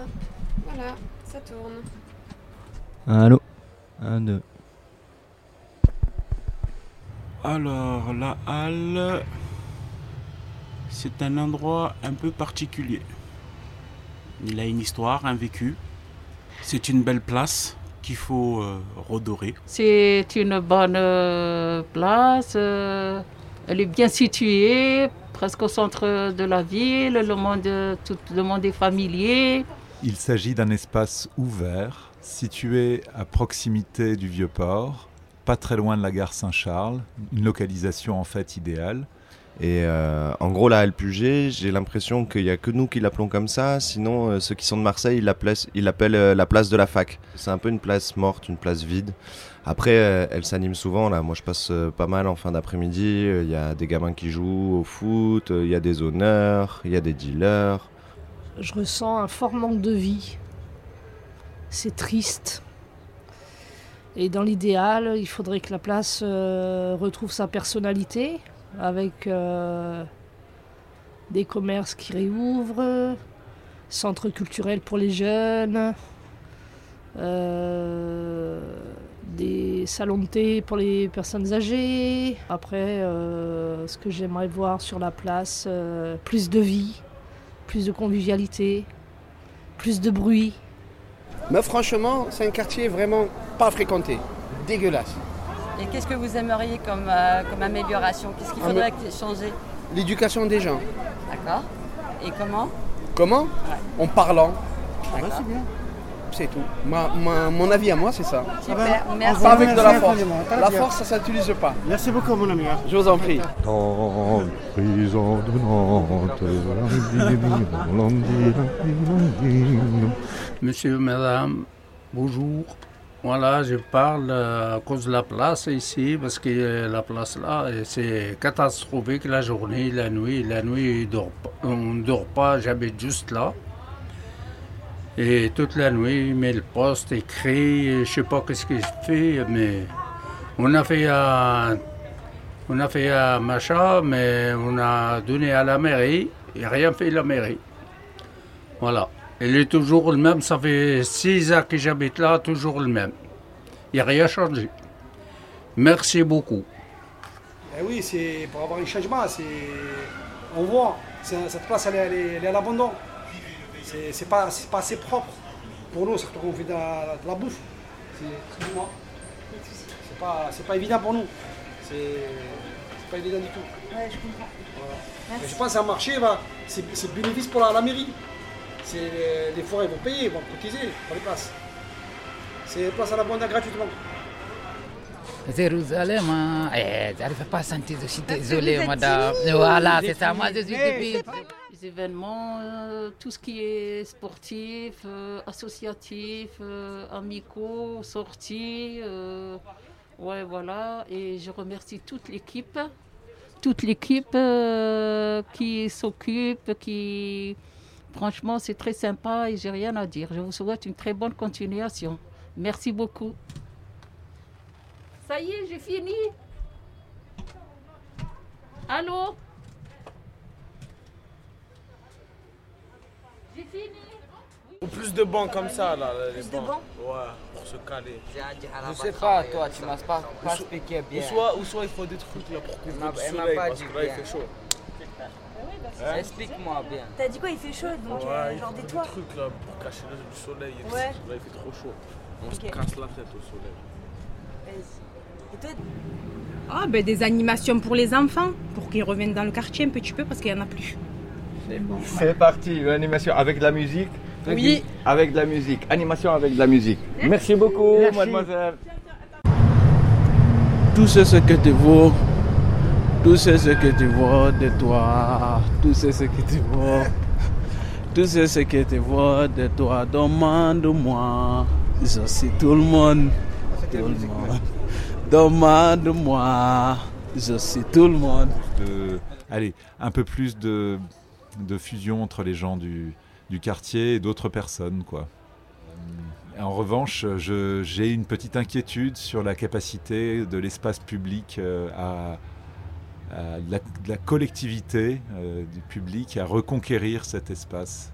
Hop, voilà, ça tourne. Allô 1, 2. Alors, la halle, c'est un endroit un peu particulier. Il a une histoire, un vécu. C'est une belle place qu'il faut euh, redorer. C'est une bonne euh, place. euh, elle est bien située, presque au centre de la ville. Le monde, tout le monde est familier. Il s'agit d'un espace ouvert, situé à proximité du Vieux-Port, pas très loin de la gare Saint-Charles, une localisation en fait idéale. Et euh, en gros, la Halle Puget, j'ai l'impression qu'il n'y a que nous qui l'appelons comme ça. Sinon, euh, ceux qui sont de Marseille, ils l'appellent, euh, la place de la fac. C'est un peu une place morte, une place vide. Après, elle s'anime souvent. Là. Moi, je passe pas mal en fin d'après-midi. Il y a des gamins qui jouent au foot, il y a des honneurs, il y a des dealers. Je ressens un fort manque de vie. C'est triste. Et dans l'idéal, il faudrait que la place euh, retrouve sa personnalité avec euh, des commerces qui réouvrent, centre culturel pour les jeunes, euh, des salons de thé pour les personnes âgées. Après, ce que j'aimerais voir sur la place, plus de vie, plus de convivialité, plus de bruit. Mais franchement, c'est un quartier vraiment pas fréquenté. Dégueulasse. Et qu'est-ce que vous aimeriez comme, euh, comme amélioration? Qu'est-ce qu'il Ah, faudrait changer? L'éducation des gens. D'accord. Et comment? Comment? En parlant. D'accord. C'est tout. Ma- ma- mon avis à moi, c'est ça. Super, merci. Pas avec de la force. La force, ça s'utilise pas. Merci beaucoup, mon ami. Je vous en prie. Dans prison de Nantes, Monsieur, madame, bonjour. Voilà, je parle euh, à cause de la place ici, parce que euh, la place là, euh, c'est catastrophique la journée, la nuit. La nuit, il dort pas- on ne dort pas, j'habite juste là. Et toute la nuit, il met le poste, il crie, je sais pas qu'est-ce qu'il fait, mais on a fait un, on a fait mais on a donné à la mairie, et rien fait la mairie. Voilà. Il est toujours le même, ça fait six ans que j'habite là, toujours le même. Il n'y a rien changé. Merci beaucoup. Eh oui, c'est pour avoir un changement, on voit, cette place elle est à l'abandon. C'est pas, c'est pas assez propre pour nous, surtout quand on fait de la, de la bouffe. C'est- Excuse-moi. C'est pas, c'est pas évident pour nous. C'est pas évident du tout. Ouais, je comprends. Mais je pense marché, bah, c'est c'est bénéfice pour la, la mairie. C'est les, forêts vont payer, ils vont cotiser pour les places. C'est les places à l'abandon gratuitement. Jérusalem, hein. eh, j'arrive pas à sentir, je suis vous désolé, êtes madame. Voilà, c'est ça, moi je suis timide. depuis. Les événements, euh, tout ce qui est sportif, euh, associatif, euh, amicaux, sorties. ouais, voilà. Et je remercie toute l'équipe. Toute l'équipe qui s'occupe, qui. Franchement, c'est très sympa et j'ai rien à dire. Je vous souhaite une très bonne continuation. Merci beaucoup. Ça y est, j'ai fini. Allô? J'ai fini. Ou plus de bancs comme ça, là. Les Plus de bancs. bancs Ouais, pour se caler. Je sais pas, toi, tu m'as pas, expliqué bien. Ou soit, ou soit il faut des trucs là pour Elle couvrir m'a- le soleil, pas parce dit que là il fait chaud. Hein Explique-moi bien. T'as dit quoi Il fait chaud, donc Ouais, euh, il genre des des toits trucs là pour cacher le du soleil. Ouais. Là il fait trop chaud. On se casse la tête au soleil. Et Ah, ben des animations pour les enfants, pour qu'ils reviennent dans le quartier un petit peu parce qu'il n'y en a plus. C'est parti, l'animation avec de la musique. Oui. Avec de la musique, animation avec de la musique. Merci beaucoup, Merci. mademoiselle. Tout c'est ce que tu vois. Tout c'est ce que tu vois de toi. Tout c'est ce que tu vois. Tout c'est ce que tu vois de toi. Demande-moi. Je suis tout le monde. Tout le monde. Demande-moi. Je suis tout le monde. de, allez, un peu plus de, de fusion entre les gens du, du quartier et d'autres personnes, quoi. En revanche, je- j'ai une petite inquiétude sur la capacité de l'espace public euh, à, à la, de la collectivité euh, du public à reconquérir cet espace.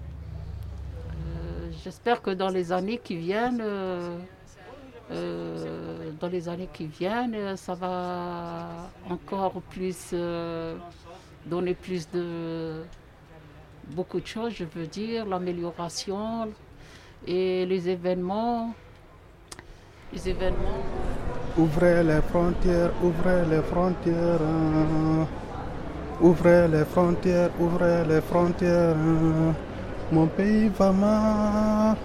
Euh, j'espère que dans les années qui viennent, euh, euh, dans les années qui viennent, ça va encore plus euh, donner plus de beaucoup de choses, je veux dire, l'amélioration et les événements, les événements. Ouvrez les frontières, ouvrez les frontières. hein. Ouvrez les frontières, ouvrez les frontières. hein. Mon pays va mal,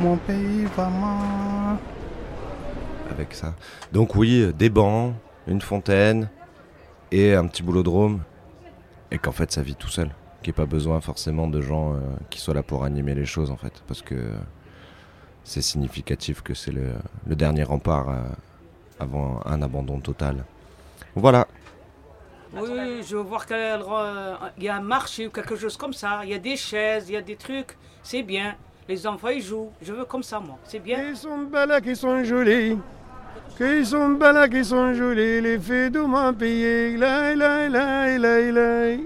mon pays va mal. Avec ça. Donc oui, des bancs, une fontaine et un petit boulodrome. Et qu'en fait, ça vit tout seul. Qu'il n'y ait pas besoin forcément de gens euh, qui soient là pour animer les choses, en fait. Parce que c'est significatif que c'est le, le dernier rempart euh, avant un abandon total. Voilà. Oui, je veux voir qu'il y a un marché ou quelque chose comme ça. Il y a des chaises, il y a des trucs. C'est bien. Les enfants, ils jouent. Je veux comme ça, moi. C'est bien. Ils sont belles, qui sont jolies. Qu'ils sont belles, qui sont jolies. Les filles de mon pays. La, la, la, la, la.